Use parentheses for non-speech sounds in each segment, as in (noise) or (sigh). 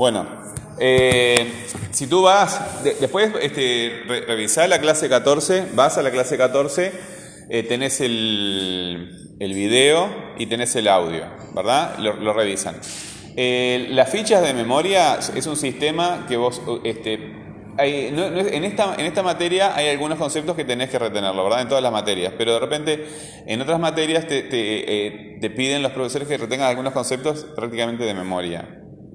Bueno, eh, si tú vas, de- después este, re- revisar la clase 14, vas a la clase 14, eh, tenés el, video y tenés el audio, ¿verdad? Lo, revisan. Eh, las fichas de memoria es un sistema que vos, este, hay- en, esta, materia hay algunos conceptos que tenés que retenerlo, ¿verdad? En todas las materias, pero de repente en otras materias te, te piden los profesores que retengan algunos conceptos prácticamente de memoria,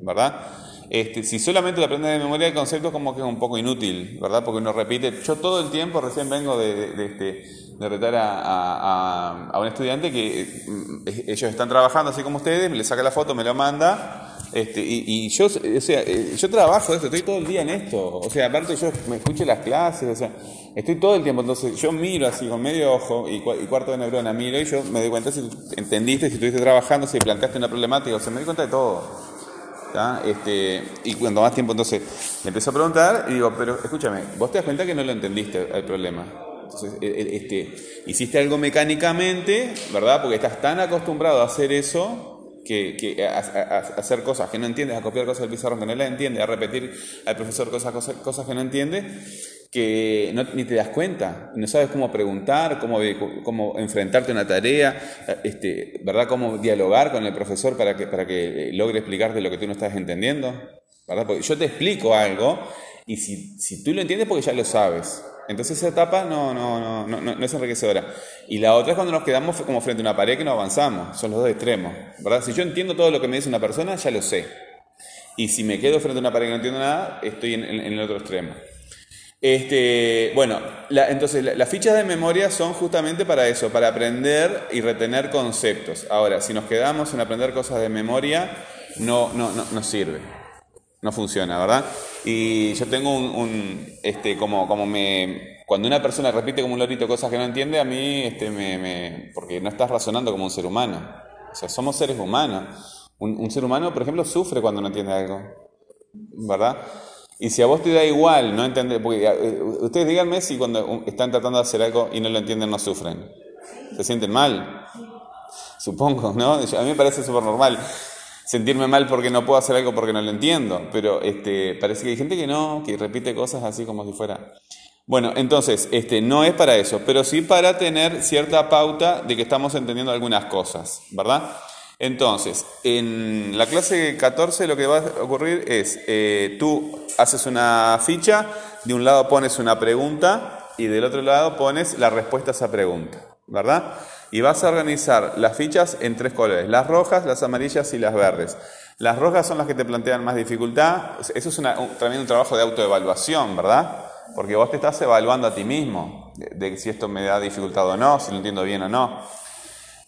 ¿verdad? Este, si solamente lo aprendes de memoria, el concepto como que es un poco inútil, ¿verdad? Porque uno repite, yo todo el tiempo recién vengo de, de- de este, de retar a, a- a- un estudiante que mm, ellos están trabajando así como ustedes, le saca la foto, me lo manda, este, y, y yo, o sea, eh, yo trabajo esto, estoy todo el día en esto. O sea, aparte yo me escucho las clases, o sea, estoy todo el tiempo. Entonces yo miro así con medio ojo y, y cuarto de neurona, miro y yo me doy cuenta si entendiste, si estuviste trabajando, si planteaste una problemática, o sea, me doy cuenta de todo. Este, y cuando más tiempo entonces le empiezo a preguntar y digo, pero escúchame, vos te das cuenta que no lo entendiste el problema. Entonces, eh, eh, este, hiciste algo mecánicamente, ¿verdad? Porque estás tan acostumbrado a hacer eso que, que a, a- a hacer cosas que no entiendes, a copiar cosas del pizarrón que no las entiende, a repetir al profesor cosas, cosas, cosas que no entiende, que no, ni te das cuenta, no sabes cómo preguntar, cómo, cómo enfrentarte a una tarea, este, ¿verdad? Cómo dialogar con el profesor para que, para que logre explicarte lo que tú no estás entendiendo, ¿verdad? Porque yo te explico algo y si, si tú lo entiendes porque ya lo sabes. Entonces esa etapa no, no, no, no, no es enriquecedora. Y la otra es cuando nos quedamos como frente a una pared que no avanzamos. Son los dos extremos. ¿verdad? Si yo entiendo todo lo que me dice una persona, ya lo sé. Y si me quedo frente a una pared que no entiendo nada, estoy en, en- en el otro extremo. Este, bueno, la- entonces la- las fichas de memoria son justamente para eso, para aprender y retener conceptos. Ahora, si nos quedamos en aprender cosas de memoria, no, no, no, no sirve. No funciona, ¿verdad? Y yo tengo un, un, este, como, como me, cuando una persona repite como un lorito cosas que no entiende, a mí, este, me, me- porque no estás razonando como un ser humano. O sea, somos seres humanos. Un, un ser humano, por ejemplo, sufre cuando no entiende algo, ¿verdad? Y si a vos te da igual no entender, porque eh, ustedes díganme si cuando están tratando de hacer algo y no lo entienden no sufren. ¿Se sienten mal? Supongo, ¿no? A mí me parece súper normal sentirme mal porque no puedo hacer algo porque no lo entiendo, pero este, parece que hay gente que no, que repite cosas así como si fuera... Bueno, entonces, este, no es para eso, pero sí para tener cierta pauta de que estamos entendiendo algunas cosas, ¿verdad? Entonces, en la clase 14 lo que va a ocurrir es, eh, tú haces una ficha, de un lado pones una pregunta y del otro lado pones la respuesta a esa pregunta, ¿verdad? Y vas a organizar las fichas en tres colores, las rojas, las amarillas y las verdes. Las rojas son las que te plantean más dificultad, eso es un- también un trabajo de autoevaluación, ¿verdad? Porque vos te estás evaluando a ti mismo, de, de si esto me da dificultad o no, si lo entiendo bien o no.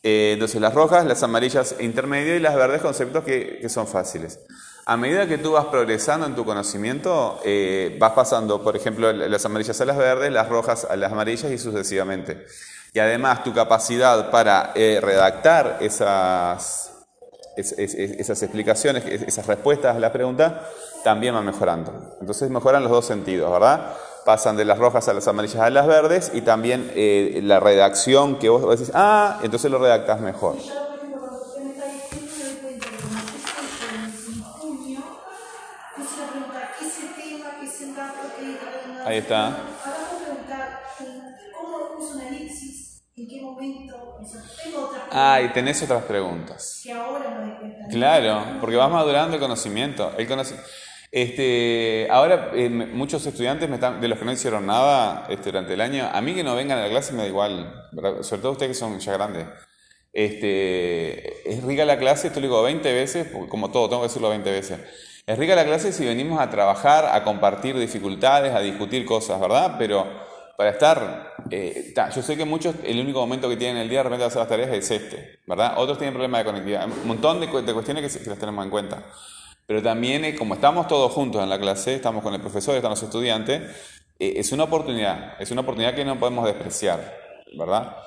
Eh, entonces las rojas, las amarillas intermedio y las verdes conceptos que, que son fáciles. A medida que tú vas progresando en tu conocimiento, eh, vas pasando, por ejemplo, las amarillas a las verdes, las rojas a las amarillas y sucesivamente. Y además tu capacidad para eh, redactar esas, es- es- es- esas explicaciones, es- esas respuestas a la pregunta, también va mejorando. Entonces mejoran los dos sentidos, ¿verdad? Pasan de las rojas a las amarillas a las verdes y también eh, la redacción que vos, decís, ah, entonces lo redactás mejor. Ahí está. Ahora voy a preguntar cómo uso una elipsis, en qué momento. O sea, tengo otras Ah, y tenés otras preguntas. que ahora cuenta. Claro, porque vas madurando el conocimiento. El conoci- este, ahora, eh, muchos estudiantes me están, de los que no hicieron nada este, durante el año, a mí que no vengan a la clase me da igual, sobre todo ustedes que son ya grandes. Este, es rica la clase, esto lo digo 20 veces, como todo, tengo que decirlo 20 veces. Es rica la clase si venimos a trabajar, a compartir dificultades, a discutir cosas, ¿verdad? Pero para estar, eh, ta, yo sé que muchos, el único momento que tienen el día de repente hacer las tareas es este, ¿verdad? Otros tienen problemas de conectividad, un montón de, de cuestiones que, que las tenemos en cuenta. Pero también, eh, como estamos todos juntos en la clase, estamos con el profesor, están los estudiantes, eh, es una oportunidad, es una oportunidad que no podemos despreciar, ¿verdad?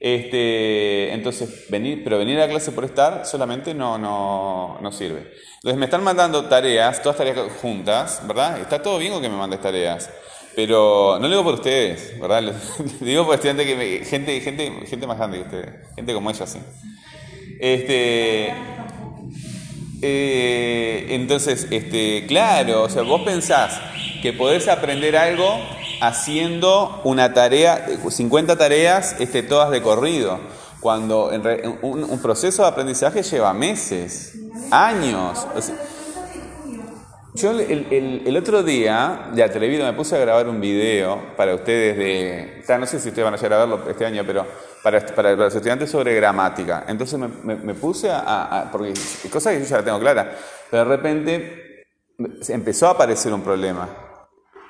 Este, entonces, venir, pero venir a la clase por estar solamente no, no, no sirve. Entonces, me están mandando tareas, todas tareas juntas, ¿verdad? Está todo bien con que me mandes tareas, pero no lo digo por ustedes, ¿verdad? (laughs) Lo digo por estudiantes que gente, gente, gente más grande que ustedes, gente como ella, sí. Este, Eh, entonces, este, claro, o sea, vos pensás que podés aprender algo haciendo una tarea, 50 tareas, este, todas de corrido, cuando en re- un, proceso de aprendizaje lleva meses, años. yo el, otro día, de atrevido, me puse a grabar un video para ustedes de... no sé si ustedes van a llegar a verlo este año, pero para, para, los estudiantes sobre gramática. Entonces me, me- me puse a, a- Porque es cosa que yo ya la tengo clara. Pero de repente empezó a aparecer un problema.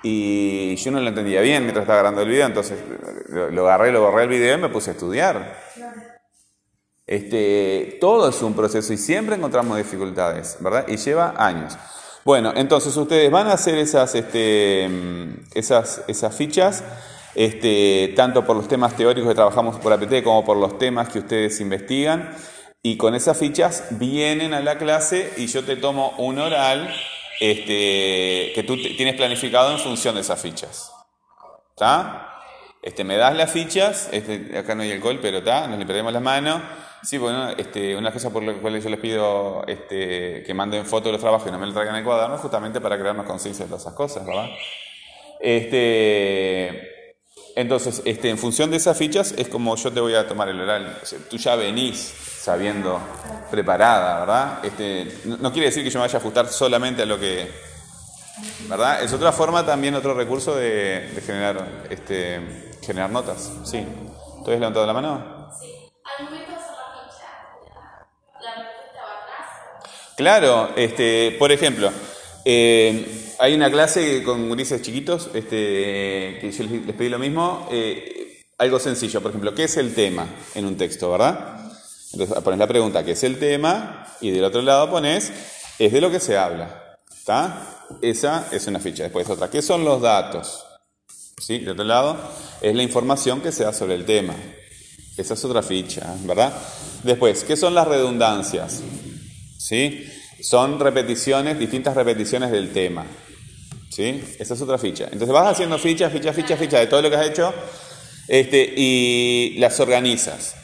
Y yo no lo entendía bien mientras estaba grabando el video, entonces lo, lo agarré, lo borré el video y me puse a estudiar. Este, todo es un proceso y siempre encontramos dificultades, ¿verdad? Y lleva años. Bueno, entonces ustedes van a hacer esas, este, mm, esas, esas fichas, este, tanto por los temas teóricos que trabajamos por APT como por los temas que ustedes investigan. Y con esas fichas vienen a la clase y yo te tomo un oral este, que tú tienes planificado en función de esas fichas. ¿Está? Este, me das las fichas, este, acá no hay alcohol, pero está, nos limpiaremos las manos. Sí, bueno, este, una cosa por la cual yo les pido este, que manden fotos de los trabajos y no me lo traigan el cuaderno, justamente para crearnos conciencia de esas cosas, ¿verdad? Este, entonces, este, en función de esas fichas es como yo te voy a tomar el oral. O sea, tú ya venís sabiendo, preparada, ¿verdad? Este, no, no quiere decir que yo me vaya a ajustar solamente a lo que, ¿verdad? Es otra forma también, otro recurso de, de generar, este, generar notas. Sí. ¿Tú has levantado la mano? Sí. Al momento de hacer la ficha, la, la respuesta va atrás. Claro, este, por ejemplo, eh, hay una clase con gurises chiquitos, este, que yo les pedí lo mismo, eh, algo sencillo, por ejemplo, ¿qué es el tema en un texto, verdad? Entonces pones la pregunta, ¿qué es el tema? Y del otro lado pones, es de lo que se habla, ¿está? Esa es una ficha. Después otra, ¿qué son los datos? ¿Sí? De otro lado, es la información que se da sobre el tema. Esa es otra ficha, ¿verdad? Después, ¿qué son las redundancias? ¿Sí? Son repeticiones, distintas repeticiones del tema. ¿Sí? Esa es otra ficha. Entonces vas haciendo fichas, fichas, fichas, fichas de todo lo que has hecho este, y las organizas.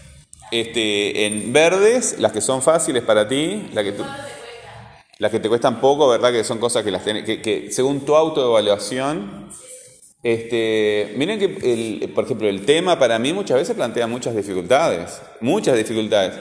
Este, en verdes, las que son fáciles para ti, las que, tú- las que te cuestan poco, ¿verdad? Que son cosas que, las tenés- que, que según tu autoevaluación, este, miren que, el, por ejemplo, el tema para mí muchas veces plantea muchas dificultades, muchas dificultades.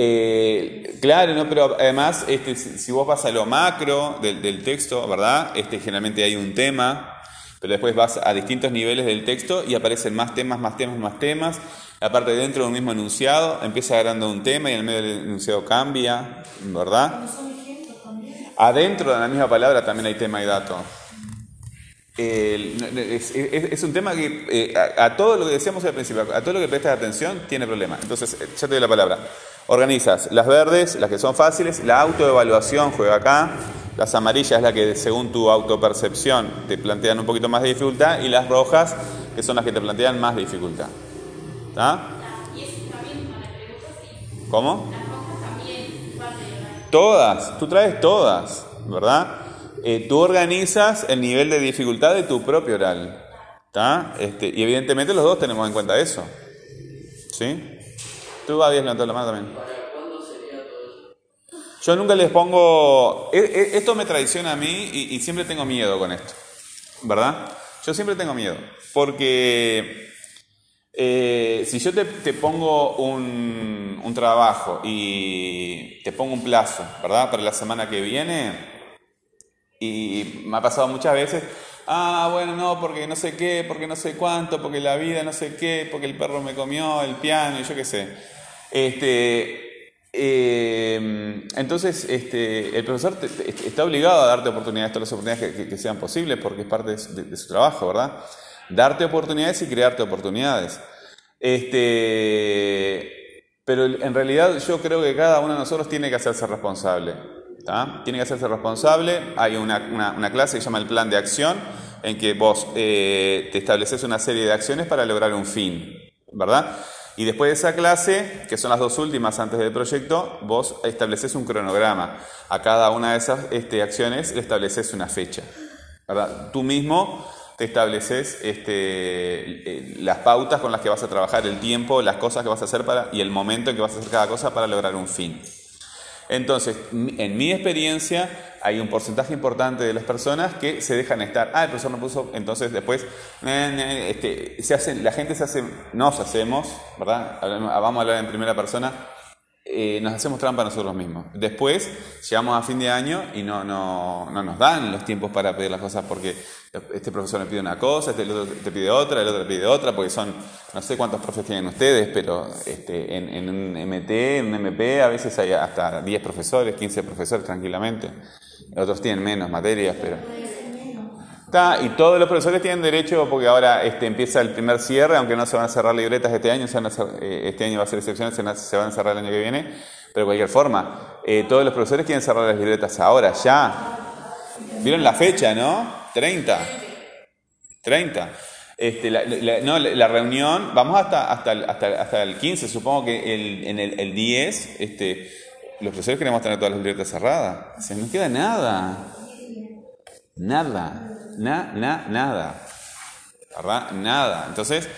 Eh, claro, ¿no? pero además, este, si, vos vas a lo macro del, del texto, ¿verdad? Este, generalmente hay un tema, pero después vas a distintos niveles del texto y aparecen más temas, más temas, más temas. Aparte, dentro de un mismo enunciado, empieza agarrando un tema y en el medio del enunciado cambia, ¿verdad? Adentro de la misma palabra también hay tema y dato. Es, es- es un tema que eh, a, a todo lo que decíamos al principio, a todo lo que prestas atención tiene problema. Entonces, eh, ya te doy la palabra. Organizas las verdes, las que son fáciles, la autoevaluación juega acá, las amarillas la que según tu autopercepción te plantean un poquito más de dificultad y las rojas que son las que te plantean más dificultad. ¿Está? ¿Cómo? Las rojas también van de Todas, tú traes todas, ¿verdad? Eh, tú organizas el nivel de dificultad de tu propio oral, ¿está? Este, y evidentemente los dos tenemos en cuenta eso, ¿sí? Tú habías levantado la mano también. Yo nunca les pongo... e- e- Esto me traiciona a mí y, y siempre tengo miedo con esto, ¿verdad? Yo siempre tengo miedo, porque eh, si yo te, te pongo un, un trabajo y te pongo un plazo, ¿verdad? Para la semana que viene, y me ha pasado muchas veces, ah, bueno, no, porque no sé qué, porque no sé cuánto, porque la vida no sé qué, porque el perro me comió, el piano, y yo qué sé. Este, eh, entonces, este, el profesor te- está obligado a darte oportunidades, todas las oportunidades que, sean posibles, porque es parte de su, trabajo, ¿verdad? Darte oportunidades y crearte oportunidades. Este, pero en realidad yo creo que cada uno de nosotros tiene que hacerse responsable. ¿tá? Tiene que hacerse responsable. Hay una clase que se llama el plan de acción, en que vos eh, te estableces una serie de acciones para lograr un fin, ¿verdad? Y después de esa clase, que son las dos últimas antes del proyecto, vos estableces un cronograma. A cada una de esas este, acciones le estableces una fecha. ¿verdad? Tú mismo te estableces este, eh, las pautas con las que vas a trabajar, el tiempo, las cosas que vas a hacer para, y el momento en que vas a hacer cada cosa para lograr un fin. Entonces, en mi experiencia, hay un porcentaje importante de las personas que se dejan estar. Ah, el profesor no puso, entonces después, este, se hacen, la gente se hace, nos hacemos, ¿verdad? Hablamos- Vamos a hablar en primera persona, eh, nos hacemos trampa nosotros mismos. Después, llegamos a fin de año y no, no, no nos dan los tiempos para pedir las cosas porque este profesor me pide una cosa, este el otro te pide otra, el otro te pide otra, porque son, no sé cuántos profes tienen ustedes, pero este, en, en un MT, en un MP, a veces hay hasta 10 profesores, 15 profesores tranquilamente. Otros tienen menos materias, pero... Está, y todos los profesores tienen derecho, porque ahora este, empieza el primer cierre, aunque no se van a cerrar libretas este año, se van a cer- eh, este año va a ser excepcional, se van a- cerrar el año que viene, pero de cualquier forma, eh, todos los profesores quieren cerrar las libretas ahora, ya. ¿Vieron la fecha, no? 30. 30. Este, la, la- no, la, reunión, vamos hasta, hasta, el, hasta, hasta el 15, supongo que el, en el, el 10, este, los profesores queremos tener todas las libretas cerradas. Se no queda nada. Nada. Na, na, nada. ¿Verdad? Nada. Entonces,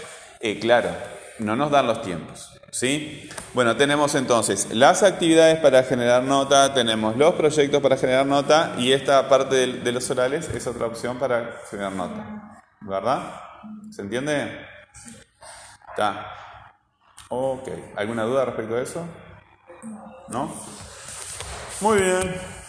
eh, claro, no nos dan los tiempos. ¿Sí? Bueno, tenemos entonces las actividades para generar nota, tenemos los proyectos para generar nota y esta parte de, de los orales es otra opción para generar nota. ¿Verdad? ¿Se entiende? Está. Ok. ¿Alguna duda respecto a eso? ¿No? Muy bien.